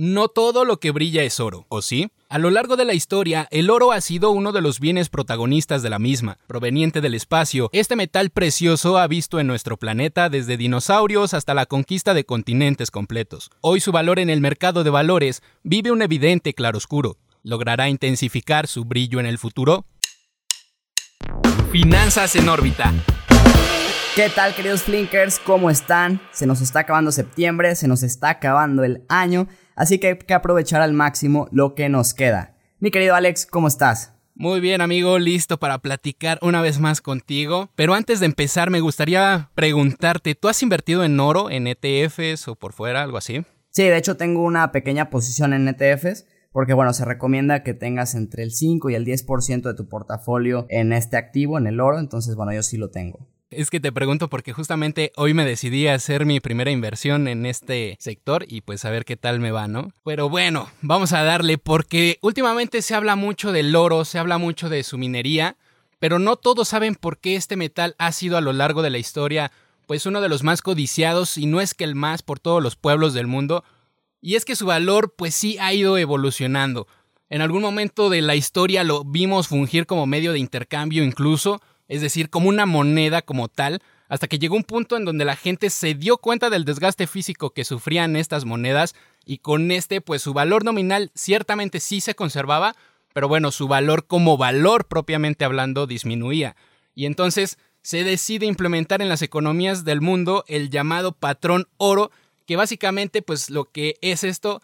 No todo lo que brilla es oro, ¿o sí? A lo largo de la historia, el oro ha sido uno de los bienes protagonistas de la misma. Proveniente del espacio, este metal precioso ha visto en nuestro planeta desde dinosaurios hasta la conquista de continentes completos. Hoy su valor en el mercado de valores vive un evidente claroscuro. ¿Logrará intensificar su brillo en el futuro? Finanzas en órbita. ¿Qué tal queridos Flinkers? ¿Cómo están? Se nos está acabando septiembre, se nos está acabando el año así que hay que aprovechar al máximo lo que nos queda. Mi querido Alex, ¿cómo estás? Muy bien, amigo, listo para platicar una vez más contigo. Pero antes de empezar, me gustaría preguntarte, ¿tú has invertido en oro, en ETFs o por fuera, algo así? Sí, de hecho tengo una pequeña posición en ETFs. Porque bueno, se recomienda que tengas entre el 5 y el 10% de tu portafolio en este activo, en el oro. Entonces, bueno, yo sí lo tengo. Es que te pregunto porque justamente hoy me decidí a hacer mi primera inversión en este sector y pues a ver qué tal me va, ¿no? Pero bueno, vamos a darle porque últimamente se habla mucho del oro, se habla mucho de su minería, pero no todos saben por qué este metal ha sido a lo largo de la historia pues uno de los más codiciados y no es que el más por todos los pueblos del mundo. Y es que su valor pues sí ha ido evolucionando. En algún momento de la historia lo vimos fungir como medio de intercambio incluso, es decir, como una moneda como tal, hasta que llegó un punto en donde la gente se dio cuenta del desgaste físico que sufrían estas monedas y con este pues su valor nominal ciertamente sí se conservaba, pero bueno, su valor como valor propiamente hablando disminuía. Y entonces se decide implementar en las economías del mundo el llamado patrón oro, que básicamente pues lo que es esto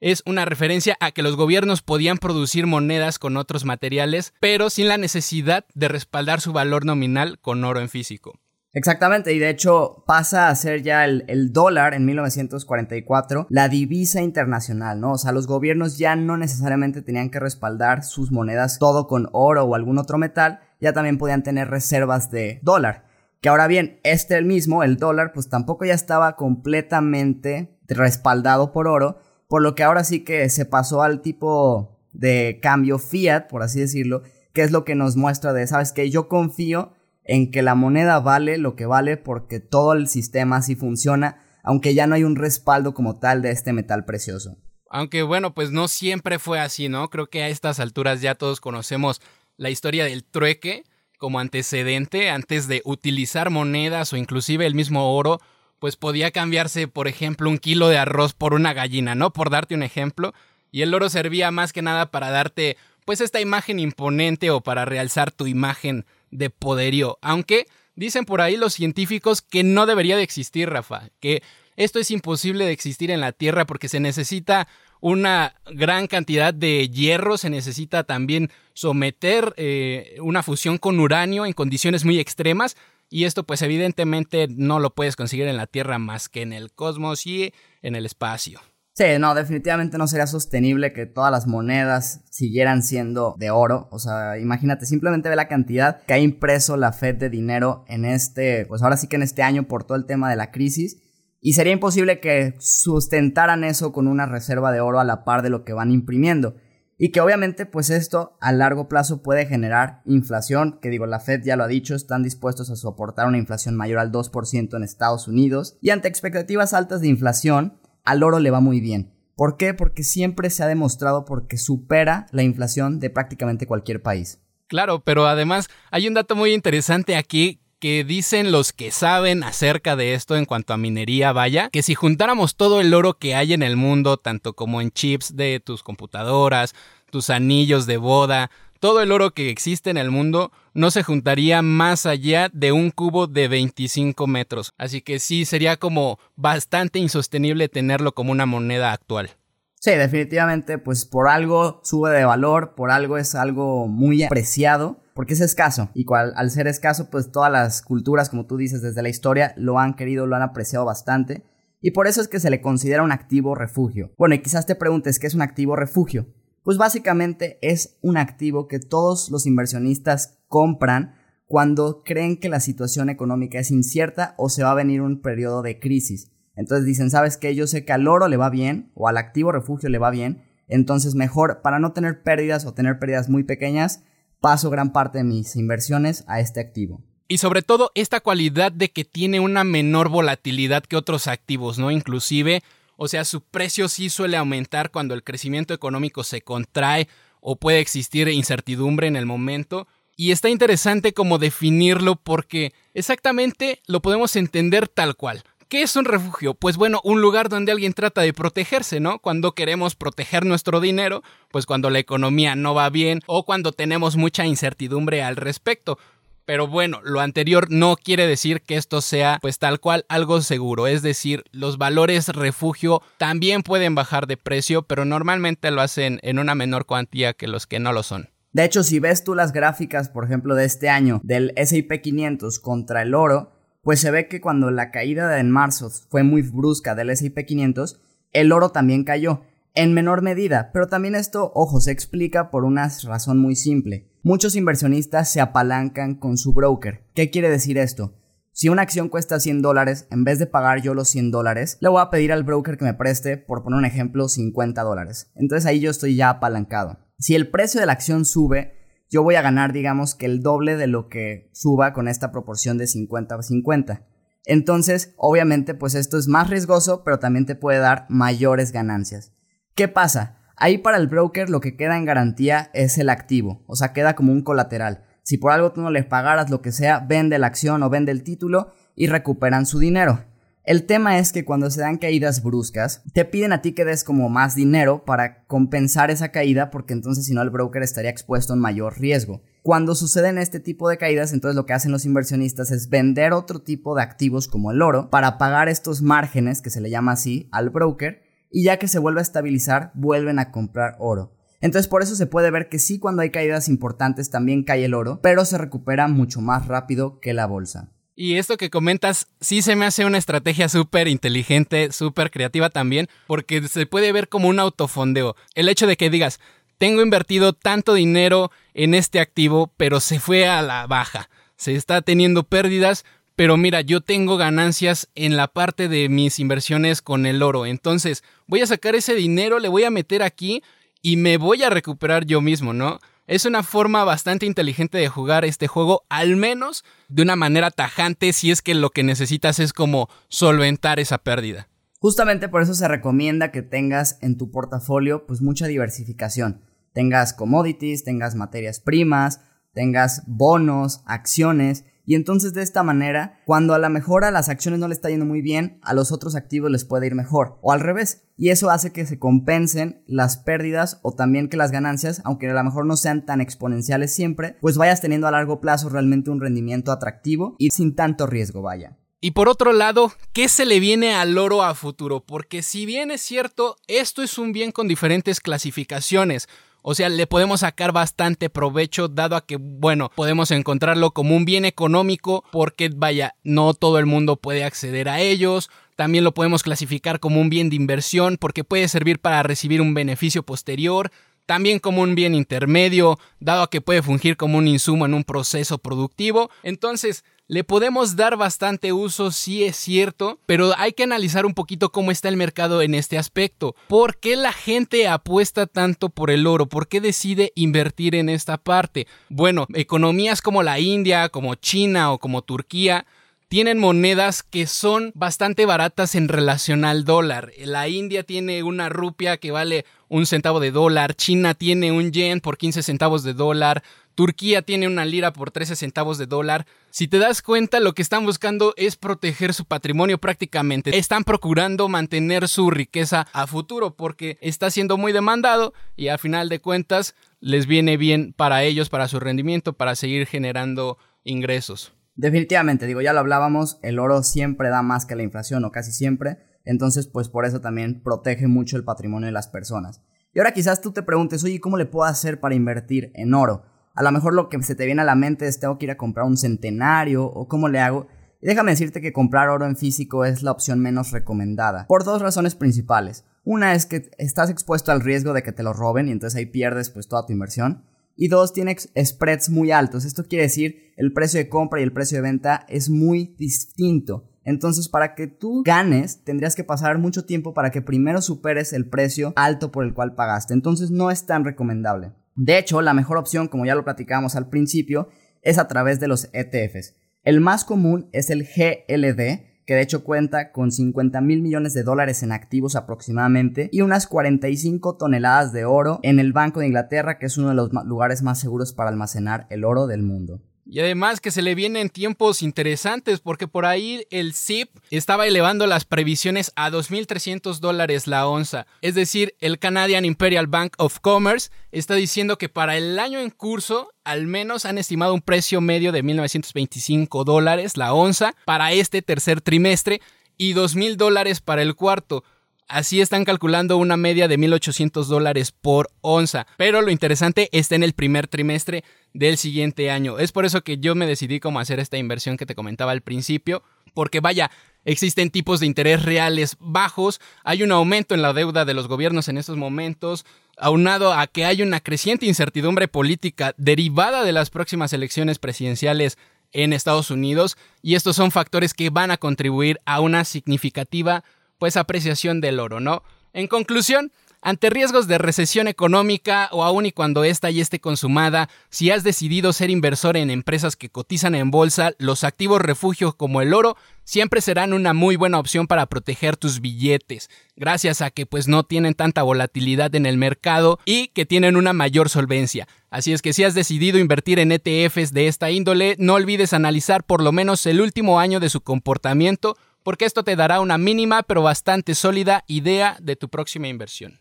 es una referencia a que los gobiernos podían producir monedas con otros materiales, pero sin la necesidad de respaldar su valor nominal con oro en físico. Exactamente, y de hecho pasa a ser ya el, dólar en 1944 la divisa internacional, ¿no? O sea, los gobiernos ya no necesariamente tenían que respaldar sus monedas todo con oro o algún otro metal, ya también podían tener reservas de dólar. Que ahora bien, este el mismo, el dólar, pues tampoco ya estaba completamente respaldado por oro, por lo que ahora sí que se pasó al tipo de cambio fiat, por así decirlo, que es lo que nos muestra de, sabes que yo confío en que la moneda vale lo que vale porque todo el sistema así funciona, aunque ya no hay un respaldo como tal de este metal precioso. Aunque bueno, pues no siempre fue así, ¿no? Creo que a estas alturas ya todos conocemos la historia del trueque como antecedente antes de utilizar monedas o inclusive el mismo oro pues podía cambiarse, por ejemplo, un kilo de arroz por una gallina, ¿no? Por darte un ejemplo. Y el oro servía más que nada para darte, pues, esta imagen imponente o para realzar tu imagen de poderío. Aunque dicen por ahí los científicos que no debería de existir, Rafa, que esto es imposible de existir en la Tierra porque se necesita una gran cantidad de hierro, se necesita también someter eh, una fusión con uranio en condiciones muy extremas y esto pues evidentemente no lo puedes conseguir en la Tierra más que en el cosmos y en el espacio. Sí, no, definitivamente no sería sostenible que todas las monedas siguieran siendo de oro. O sea, imagínate, simplemente ve la cantidad que ha impreso la Fed de dinero en este, pues ahora sí que en este año por todo el tema de la crisis. Y sería imposible que sustentaran eso con una reserva de oro a la par de lo que van imprimiendo y que obviamente pues esto a largo plazo puede generar inflación, que digo, la Fed ya lo ha dicho, están dispuestos a soportar una inflación mayor al 2% en Estados Unidos y ante expectativas altas de inflación, al oro le va muy bien. ¿Por qué? Porque siempre se ha demostrado porque supera la inflación de prácticamente cualquier país. Claro, pero además hay un dato muy interesante aquí que dicen los que saben acerca de esto en cuanto a minería, vaya, que si juntáramos todo el oro que hay en el mundo, tanto como en chips de tus computadoras, tus anillos de boda, todo el oro que existe en el mundo no se juntaría más allá de un cubo de 25 metros. Así que sí, sería como bastante insostenible tenerlo como una moneda actual. Sí, definitivamente, pues por algo sube de valor, por algo es algo muy apreciado porque es escaso y cual, al ser escaso pues todas las culturas como tú dices desde la historia lo han querido, lo han apreciado bastante y por eso es que se le considera un activo refugio. Bueno y quizás te preguntes qué es un activo refugio. Pues básicamente es un activo que todos los inversionistas compran cuando creen que la situación económica es incierta o se va a venir un periodo de crisis. Entonces dicen, ¿sabes qué? Yo sé que al oro le va bien o al activo refugio le va bien, entonces mejor para no tener pérdidas o tener pérdidas muy pequeñas, paso gran parte de mis inversiones a este activo. Y sobre todo esta cualidad de que tiene una menor volatilidad que otros activos, ¿no? Inclusive O sea, su precio sí suele aumentar cuando el crecimiento económico se contrae o puede existir incertidumbre en el momento. Y está interesante como definirlo porque exactamente lo podemos entender tal cual. ¿Qué es un refugio? Pues bueno, un lugar donde alguien trata de protegerse, ¿no? Cuando queremos proteger nuestro dinero, pues cuando la economía no va bien o cuando tenemos mucha incertidumbre al respecto. Pero bueno, lo anterior no quiere decir que esto sea pues tal cual algo seguro, es decir, los valores refugio también pueden bajar de precio, pero normalmente lo hacen en una menor cuantía que los que no lo son. De hecho, si ves tú las gráficas, por ejemplo, de este año del S&P 500 contra el oro, pues se ve que cuando la caída en marzo fue muy brusca del S&P 500, el oro también cayó, en menor medida, pero también esto, ojo, se explica por una razón muy simple. Muchos inversionistas se apalancan con su broker. ¿Qué quiere decir esto? Si una acción cuesta 100 dólares, en vez de pagar yo los 100 dólares, le voy a pedir al broker que me preste, por poner un ejemplo, 50 dólares. Entonces ahí yo estoy ya apalancado. Si el precio de la acción sube, yo voy a ganar, digamos, que el doble de lo que suba con esta proporción de 50 a 50. Entonces, obviamente, pues esto es más riesgoso, pero también te puede dar mayores ganancias. ¿Qué pasa? Ahí para el broker lo que queda en garantía es el activo, o sea, queda como un colateral. Si por algo tú no les pagaras lo que sea, vende la acción o vende el título y recuperan su dinero. El tema es que cuando se dan caídas bruscas, te piden a ti que des como más dinero para compensar esa caída porque entonces si no el broker estaría expuesto a un mayor riesgo. Cuando suceden este tipo de caídas, entonces lo que hacen los inversionistas es vender otro tipo de activos como el oro para pagar estos márgenes, que se le llama así, al broker, y ya que se vuelve a estabilizar, vuelven a comprar oro. Entonces por eso se puede ver que sí cuando hay caídas importantes también cae el oro, pero se recupera mucho más rápido que la bolsa. Y esto que comentas sí se me hace una estrategia súper inteligente, súper creativa también, porque se puede ver como un autofondeo. El hecho de que digas, tengo invertido tanto dinero en este activo, pero se fue a la baja, se está teniendo pérdidas, pero mira, yo tengo ganancias en la parte de mis inversiones con el oro, entonces voy a sacar ese dinero, le voy a meter aquí y me voy a recuperar yo mismo, ¿no? Es una forma bastante inteligente de jugar este juego, al menos de una manera tajante si es que lo que necesitas es como solventar esa pérdida. Justamente por eso se recomienda que tengas en tu portafolio pues mucha diversificación. Tengas commodities, tengas materias primas, tengas bonos, acciones y entonces de esta manera, cuando a la mejor a las acciones no le está yendo muy bien, a los otros activos les puede ir mejor. O al revés. Y eso hace que se compensen las pérdidas o también que las ganancias, aunque a lo mejor no sean tan exponenciales siempre, pues vayas teniendo a largo plazo realmente un rendimiento atractivo y sin tanto riesgo, vaya. Y por otro lado, ¿qué se le viene al oro a futuro? Porque si bien es cierto, esto es un bien con diferentes clasificaciones. O sea, le podemos sacar bastante provecho dado a que, bueno, podemos encontrarlo como un bien económico porque, vaya, no todo el mundo puede acceder a ellos. También lo podemos clasificar como un bien de inversión porque puede servir para recibir un beneficio posterior. También como un bien intermedio, dado a que puede fungir como un insumo en un proceso productivo. Entonces, le podemos dar bastante uso, sí es cierto, pero hay que analizar un poquito cómo está el mercado en este aspecto. ¿Por qué la gente apuesta tanto por el oro? ¿Por qué decide invertir en esta parte? Bueno, economías como la India, como China o como Turquía tienen monedas que son bastante baratas en relación al dólar. La India tiene una rupia que vale un centavo de dólar, China tiene un yen por 15 centavos de dólar, Turquía tiene una lira por 13 centavos de dólar. Si te das cuenta, lo que están buscando es proteger su patrimonio prácticamente. Están procurando mantener su riqueza a futuro porque está siendo muy demandado y a final de cuentas les viene bien para ellos, para su rendimiento, para seguir generando ingresos. Definitivamente, digo, ya lo hablábamos, el oro siempre da más que la inflación o casi siempre, entonces pues por eso también protege mucho el patrimonio de las personas. Y ahora quizás tú te preguntes, oye, ¿cómo le puedo hacer para invertir en oro? a lo mejor lo que se te viene a la mente es tengo que ir a comprar un centenario o cómo le hago. Y déjame decirte que comprar oro en físico es la opción menos recomendada, por dos razones principales. Una es que estás expuesto al riesgo de que te lo roben y entonces ahí pierdes pues toda tu inversión. Y dos, tiene spreads muy altos. Esto quiere decir el precio de compra y el precio de venta es muy distinto. Entonces, para que tú ganes, tendrías que pasar mucho tiempo para que primero superes el precio alto por el cual pagaste. Entonces, no es tan recomendable. De hecho, la mejor opción, como ya lo platicábamos al principio, es a través de los ETFs. El más común es el GLD, que de hecho cuenta con 50 mil millones de dólares en activos aproximadamente y unas 45 toneladas de oro en el Banco de Inglaterra, que es uno de los lugares más seguros para almacenar el oro del mundo. Y además que se le vienen tiempos interesantes porque por ahí el CIP estaba elevando las previsiones a 2.300 dólares la onza. Es decir, el Canadian Imperial Bank of Commerce está diciendo que para el año en curso al menos han estimado un precio medio de 1.925 dólares la onza para este tercer trimestre y 2.000 dólares para el cuarto. Así están calculando una media de 1.800 dólares por onza. Pero lo interesante está en el primer trimestre del siguiente año. Es por eso que yo me decidí cómo hacer esta inversión que te comentaba al principio. Porque vaya, existen tipos de interés reales bajos, hay un aumento en la deuda de los gobiernos en estos momentos, aunado a que hay una creciente incertidumbre política derivada de las próximas elecciones presidenciales en Estados Unidos. Y estos son factores que van a contribuir a una significativa pues apreciación del oro, ¿no? En conclusión, ante riesgos de recesión económica o aún y cuando esta ya esté consumada, si has decidido ser inversor en empresas que cotizan en bolsa, los activos refugio como el oro siempre serán una muy buena opción para proteger tus billetes, gracias a que pues no tienen tanta volatilidad en el mercado y que tienen una mayor solvencia. Así es que si has decidido invertir en ETFs de esta índole, no olvides analizar por lo menos el último año de su comportamiento porque esto te dará una mínima pero bastante sólida idea de tu próxima inversión.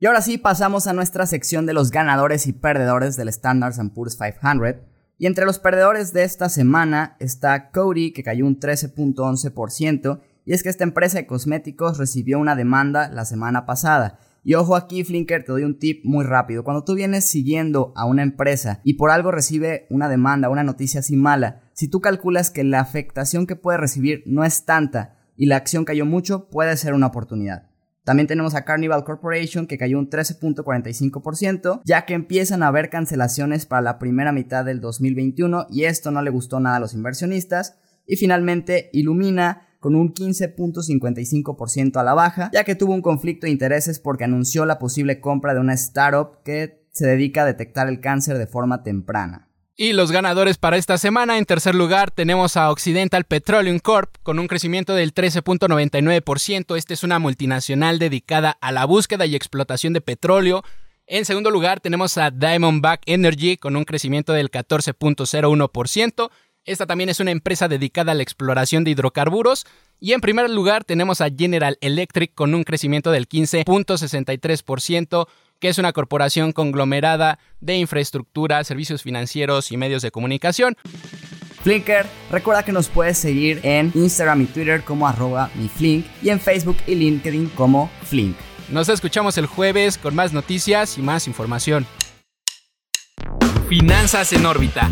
Y ahora sí pasamos a nuestra sección de los ganadores y perdedores del Standard Poor's 500. Y entre los perdedores de esta semana está Cody, que cayó un 13.11%, y es que esta empresa de cosméticos recibió una demanda la semana pasada. Y ojo aquí, Flinker, te doy un tip muy rápido. Cuando tú vienes siguiendo a una empresa y por algo recibe una demanda, una noticia así mala, si tú calculas que la afectación que puede recibir no es tanta y la acción cayó mucho, puede ser una oportunidad. También tenemos a Carnival Corporation que cayó un 13.45%, ya que empiezan a haber cancelaciones para la primera mitad del 2021 y esto no le gustó nada a los inversionistas. Y finalmente Illumina con un 15.55% a la baja, ya que tuvo un conflicto de intereses porque anunció la posible compra de una startup que se dedica a detectar el cáncer de forma temprana. Y los ganadores para esta semana, en tercer lugar tenemos a Occidental Petroleum Corp con un crecimiento del 13.99%. Esta es una multinacional dedicada a la búsqueda y explotación de petróleo. En segundo lugar tenemos a Diamondback Energy con un crecimiento del 14.01%. Esta también es una empresa dedicada a la exploración de hidrocarburos. Y en primer lugar tenemos a General Electric con un crecimiento del 15.63% que es una corporación conglomerada de infraestructura, servicios financieros y medios de comunicación. Flinker, recuerda que nos puedes seguir en Instagram y Twitter como arroba miflink y en Facebook y LinkedIn como Flink. Nos escuchamos el jueves con más noticias y más información. Finanzas en órbita